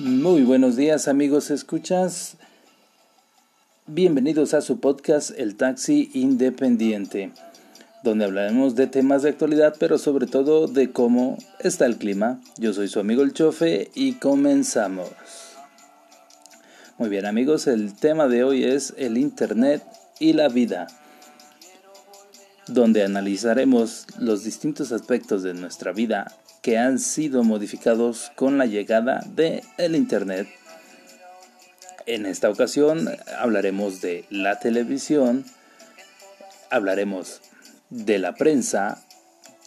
Muy buenos días amigos, escuchas. Bienvenidos a su podcast El Taxi Independiente, donde hablaremos de temas de actualidad, pero sobre todo de cómo está el clima. Yo soy su amigo el Chofe y comenzamos. Muy bien amigos, el tema de hoy es el Internet y la vida, donde analizaremos los distintos aspectos de nuestra vida que han sido modificados con la llegada de el Internet. En esta ocasión hablaremos de la televisión, hablaremos de la prensa,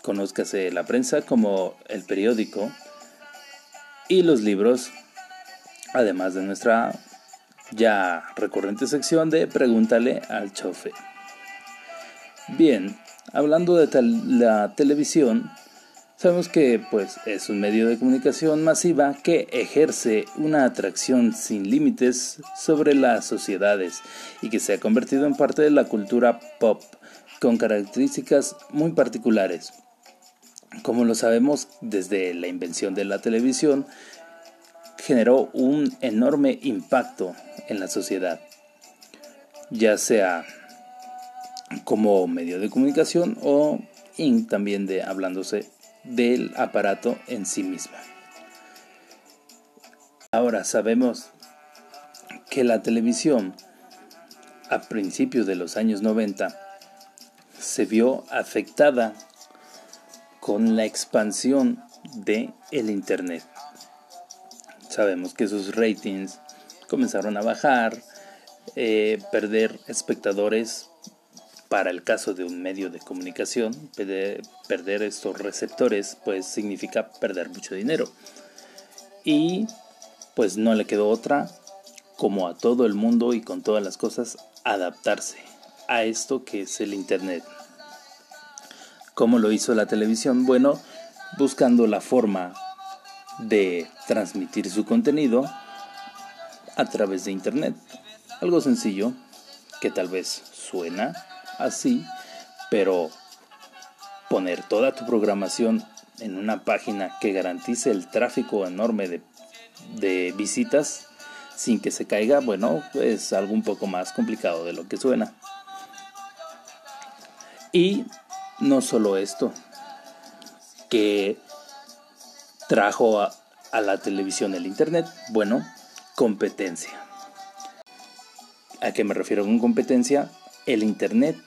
conózcase la prensa como el periódico y los libros, además de nuestra ya recurrente sección de Pregúntale al chofe. Bien, hablando de la televisión, Sabemos que pues es un medio de comunicación masiva que ejerce una atracción sin límites sobre las sociedades y que se ha convertido en parte de la cultura pop con características muy particulares. Como lo sabemos, desde la invención de la televisión generó un enorme impacto en la sociedad, ya sea como medio de comunicación o también de hablándose del aparato en sí mismo. Ahora sabemos que la televisión a principios de los años 90 se vio afectada con la expansión de el internet. Sabemos que sus ratings comenzaron a bajar, eh, perder espectadores para el caso de un medio de comunicación, perder, estos receptores pues significa perder mucho dinero. Y pues no le quedó otra, como a todo el mundo y con todas las cosas, adaptarse a esto que es el Internet. ¿Cómo lo hizo la televisión? Bueno, buscando la forma de transmitir su contenido a través de Internet. Algo sencillo que tal vez suena así, pero poner toda tu programación en una página que garantice el tráfico enorme de, de visitas sin que se caiga, bueno, es algo un poco más complicado de lo que suena. Y no solo esto, que trajo a, a, la televisión el Internet, bueno, competencia. ¿A qué me refiero con competencia? El Internet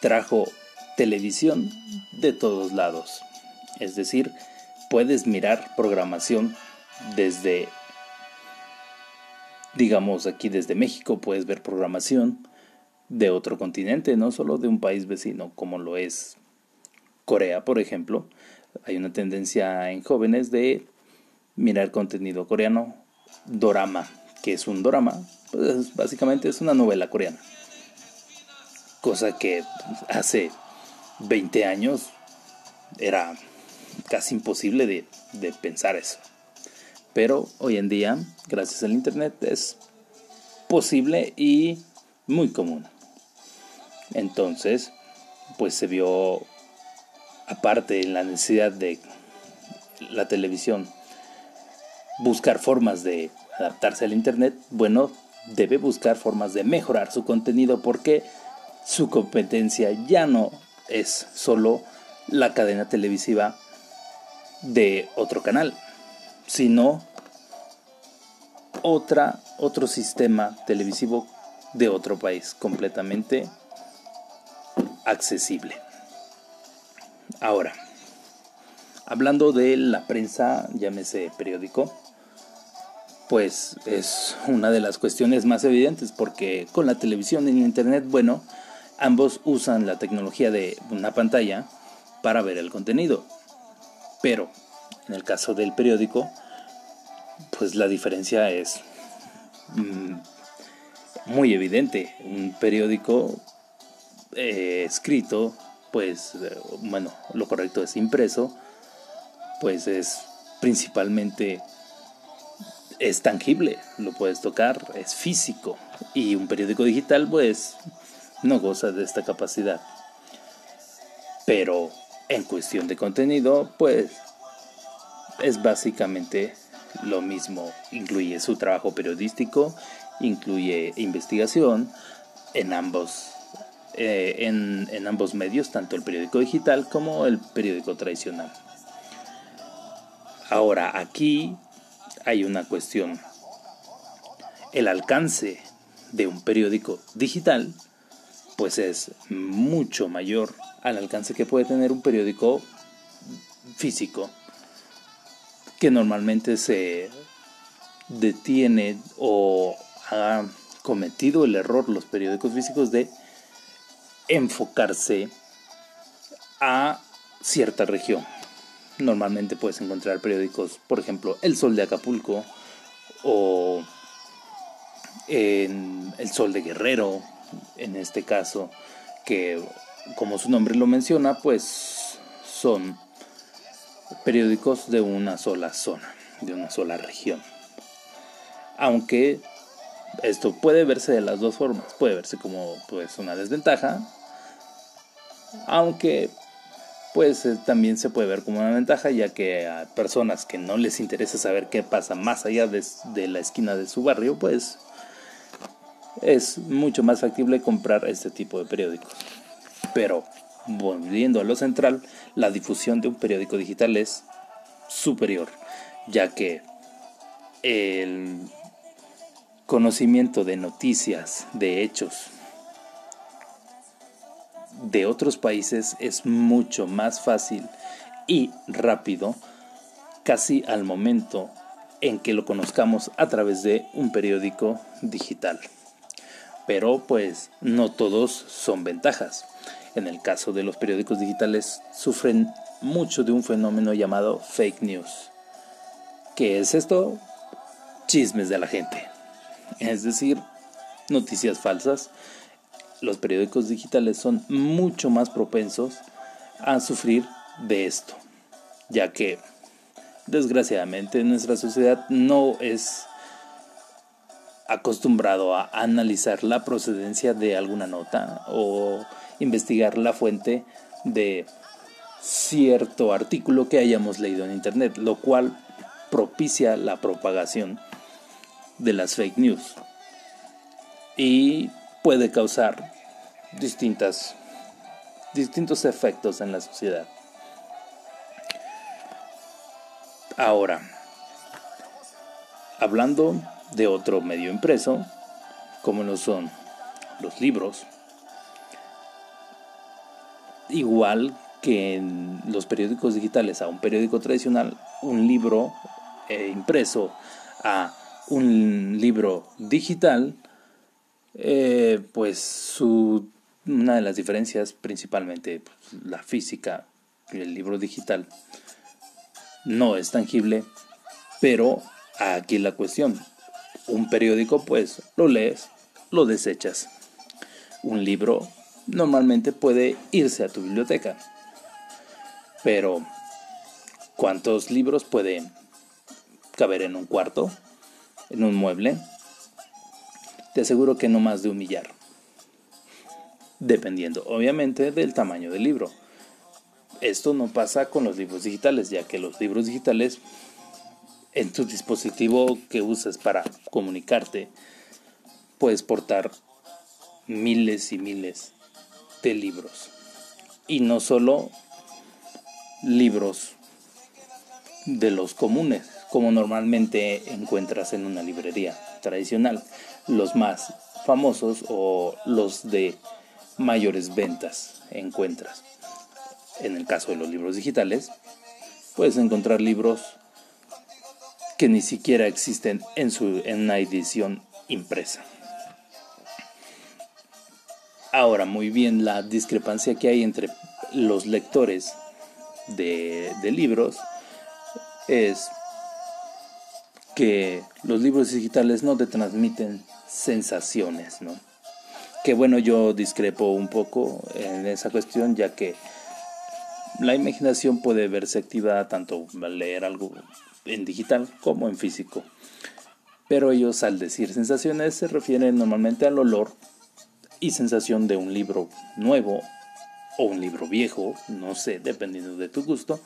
trajo televisión de todos lados. Es decir, puedes mirar programación desde, digamos aquí desde México, puedes ver programación de otro continente, no solo de un país vecino como lo es Corea, por ejemplo. Hay una tendencia en jóvenes de mirar contenido coreano, dorama, que es un dorama, pues básicamente es una novela coreana cosa que hace 20 años era casi imposible de, de pensar eso. Pero hoy en día, gracias al Internet, es posible y muy común. Entonces, pues se vio, aparte en la necesidad de la televisión, buscar formas de adaptarse al Internet, bueno, debe buscar formas de mejorar su contenido porque su competencia ya no es solo la cadena televisiva de otro canal, sino otra, otro sistema televisivo de otro país completamente accesible. Ahora, hablando de la prensa, llámese periódico, pues es una de las cuestiones más evidentes porque con la televisión y el internet, bueno, Ambos usan la tecnología de una pantalla para ver el contenido. Pero en el caso del periódico, pues la diferencia es mm, muy evidente. Un periódico eh, escrito, pues eh, bueno, lo correcto es impreso, pues es principalmente es tangible, lo puedes tocar, es físico. Y un periódico digital, pues no goza de esta capacidad. Pero en cuestión de contenido, pues es básicamente Lo mismo incluye su trabajo periodístico, incluye investigación en ambos, eh, en, en ambos medios, tanto el periódico digital como el periódico tradicional. Ahora, aquí hay una cuestión. El alcance de un periódico digital pues es mucho mayor al alcance que puede tener un periódico físico que normalmente se detiene o ha cometido el error los periódicos físicos de enfocarse a cierta región. Normalmente puedes encontrar periódicos, por ejemplo, El Sol de Acapulco o El Sol de Guerrero, en este caso, que como su nombre lo menciona, pues son periódicos de una sola zona, de una sola región. Aunque esto puede verse de las dos formas, puede verse como pues una desventaja, aunque pues eh, también se puede ver como una ventaja ya que a personas que no les interesa saber qué pasa más allá de, de la esquina de su barrio, pues es mucho más factible comprar este tipo de periódicos. Pero, volviendo a lo central, la difusión de un periódico digital es superior, ya que el conocimiento de noticias, de hechos de otros países es mucho más fácil y rápido, casi al momento en que lo conozcamos a través de un periódico digital pero pues no todos son ventajas. En el caso de los periódicos digitales sufren mucho de un fenómeno llamado fake news. ¿Qué es esto? Chismes de la gente. Es decir, noticias falsas. Los periódicos digitales son mucho más propensos a sufrir de esto, ya que desgraciadamente nuestra sociedad no es acostumbrado a analizar la procedencia de alguna nota o investigar la fuente de cierto artículo que hayamos leído en internet, lo cual propicia la propagación de las fake news y puede causar distintas distintos efectos en la sociedad. Ahora, hablando de otro medio impreso, como lo son los libros, igual que en los periódicos digitales a un periódico tradicional, un libro eh, impreso a un libro digital, eh, pues su, una de las diferencias, principalmente pues, la física, el libro digital no es tangible, pero aquí la cuestión, un periódico, pues lo lees, lo desechas. Un libro normalmente puede irse a tu biblioteca. Pero, ¿cuántos libros pueden caber en un cuarto? ¿En un mueble? Te aseguro que no más de un millar. Dependiendo, obviamente, del tamaño del libro. Esto no pasa con los libros digitales, ya que los libros digitales en tu dispositivo que usas para comunicarte, puedes portar miles y miles de libros. Y no solo libros de los comunes, como normalmente encuentras en una librería tradicional. Los más famosos o los de mayores ventas encuentras. En el caso de los libros digitales, puedes encontrar libros que ni siquiera existen en, su, en una edición impresa. Ahora, muy bien, la discrepancia que hay entre los lectores de, libros es que los libros digitales no te transmiten sensaciones, ¿no? Que bueno, yo discrepo un poco en esa cuestión, ya que la imaginación puede verse activada tanto al leer algo en digital como en físico. Pero ellos al decir sensaciones se refieren normalmente al olor y sensación de un libro nuevo o un libro viejo, no sé, dependiendo de tu gusto.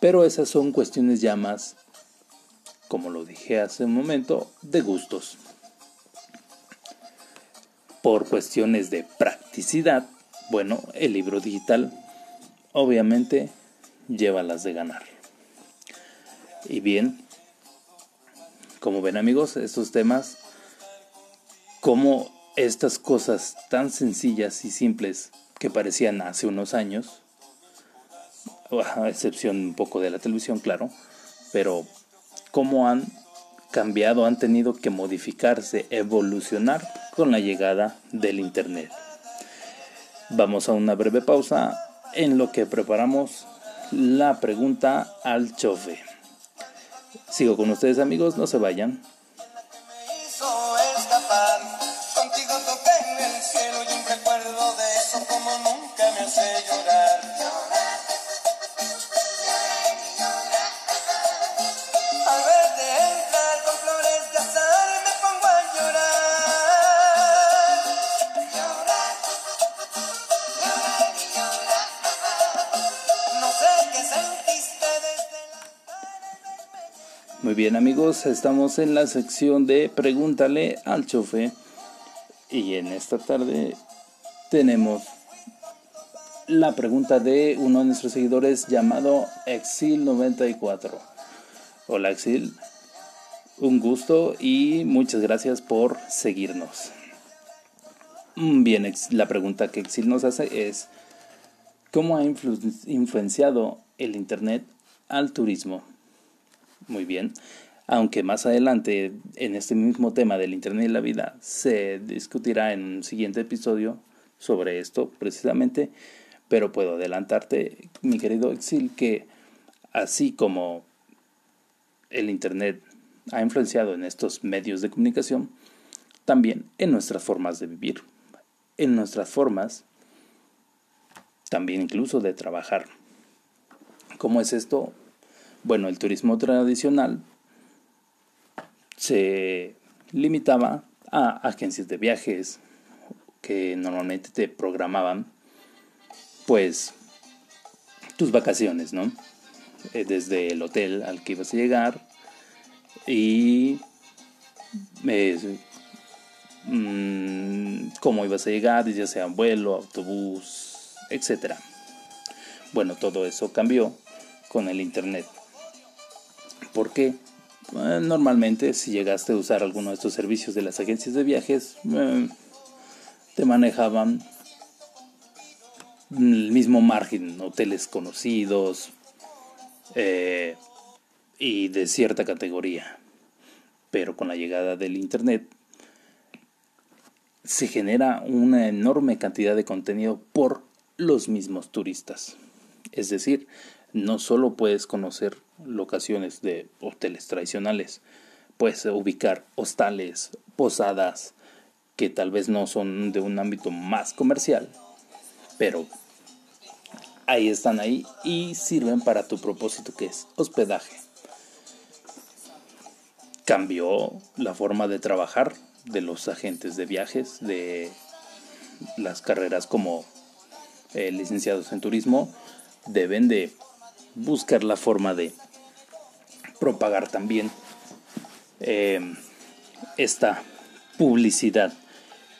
Pero esas son cuestiones ya más como lo dije hace un momento, de gustos. Por cuestiones de practicidad, bueno, el libro digital obviamente lleva las de ganar. Y bien, como ven amigos, estos temas, como estas cosas tan sencillas y simples que parecían hace unos años, a excepción un poco de la televisión, claro, pero cómo han cambiado, han tenido que modificarse, evolucionar con la llegada del Internet. Vamos a una breve pausa en lo que preparamos la pregunta al chofe. Sigo con ustedes amigos, no se vayan. Bien amigos, estamos en la sección de Pregúntale al chofe y en esta tarde tenemos la pregunta de uno de nuestros seguidores llamado Exil94. Hola Exil, un gusto y muchas gracias por seguirnos. Mm, bien, la pregunta que Exil nos hace es, ¿cómo ha influenciado el Internet al turismo? Muy bien. Aunque más adelante en este mismo tema del Internet y la vida se discutirá en un siguiente episodio sobre esto precisamente, pero puedo adelantarte, mi querido Exil, que así como el Internet ha influenciado en estos medios de comunicación, también en nuestras formas de vivir, en nuestras formas también incluso de trabajar. ¿Cómo es esto? Bueno, el turismo tradicional se limitaba a agencias de viajes que normalmente te programaban pues tus vacaciones, ¿no? Eh, desde el hotel al que ibas a llegar y eh, mm, cómo ibas a llegar, ya sea vuelo, autobús, etc. Bueno, todo eso cambió con el Internet porque eh, normalmente si llegaste a usar alguno de estos servicios de las agencias de viajes, eh, te manejaban el mismo margen, hoteles conocidos eh, y de cierta categoría. Pero con la llegada del Internet se genera una enorme cantidad de contenido por los mismos turistas. Es decir, no solo puedes conocer locaciones de hoteles tradicionales, puedes ubicar hostales, posadas, que tal vez no son de un ámbito más comercial, pero ahí están ahí y sirven para tu propósito que es hospedaje. Cambió la forma de trabajar de los agentes de viajes, de las carreras como eh, licenciados en turismo, deben de buscar la forma de propagar también eh, esta publicidad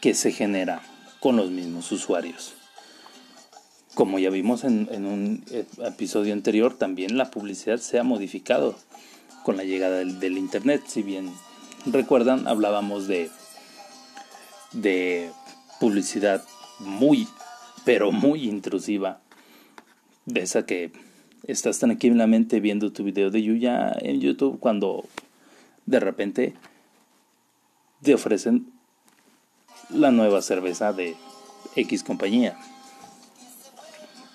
que se genera con los mismos usuarios. Como ya vimos en, un episodio anterior, también la publicidad se ha modificado con la llegada del, Internet. Si bien recuerdan, hablábamos de, de publicidad muy, pero muy intrusiva, de esa que estás tranquilamente viendo tu video de Yuya en YouTube cuando de repente te ofrecen la nueva cerveza de X compañía.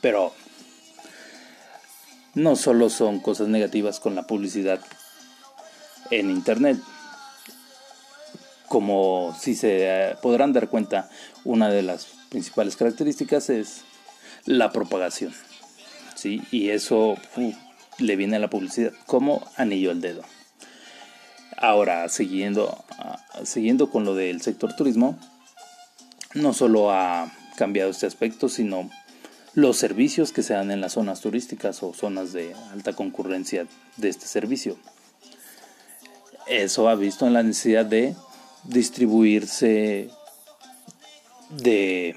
Pero no solo son cosas negativas con la publicidad en Internet. Como si se podrán dar cuenta, una de las principales características es la propagación. ¿Sí? Y eso le viene a la publicidad como anillo al dedo. Ahora, siguiendo, ah, siguiendo con lo del sector turismo, no solo ha cambiado este aspecto, sino los servicios que se dan en las zonas turísticas o zonas de alta concurrencia de este servicio. eso ha visto en la necesidad de distribuirse de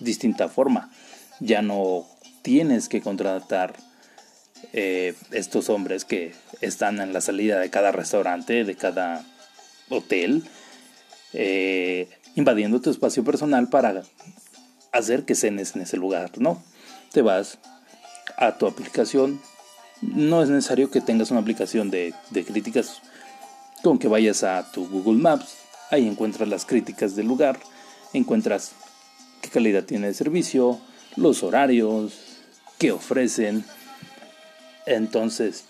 distinta forma. Ya no tienes que contratar eh, estos hombres que están en la salida de cada restaurante, de cada hotel, eh, invadiendo tu espacio personal para hacer que cenes en ese lugar, ¿no? Te vas a tu aplicación. No es necesario que tengas una aplicación de, de críticas con que vayas a tu Google Maps. Ahí encuentras las críticas del lugar, encuentras qué calidad tiene el servicio, los horarios, qué ofrecen. Entonces,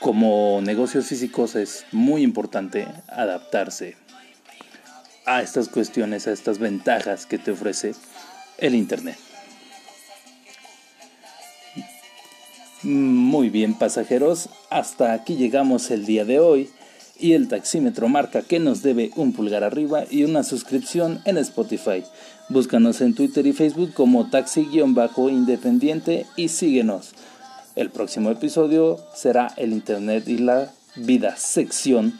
como negocios físicos es muy importante adaptarse a estas cuestiones, a estas ventajas que te ofrece el Internet. Muy bien pasajeros, hasta aquí llegamos el día de hoy y el taxímetro marca que nos debe un pulgar arriba y una suscripción en Spotify. Búscanos en Twitter y Facebook como taxi-independiente y síguenos. El próximo episodio será el Internet y la vida, sección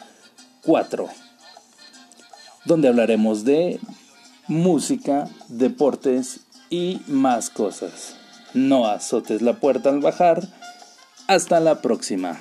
4, donde hablaremos de música, deportes y más cosas. No azotes la puerta al bajar. Hasta la próxima.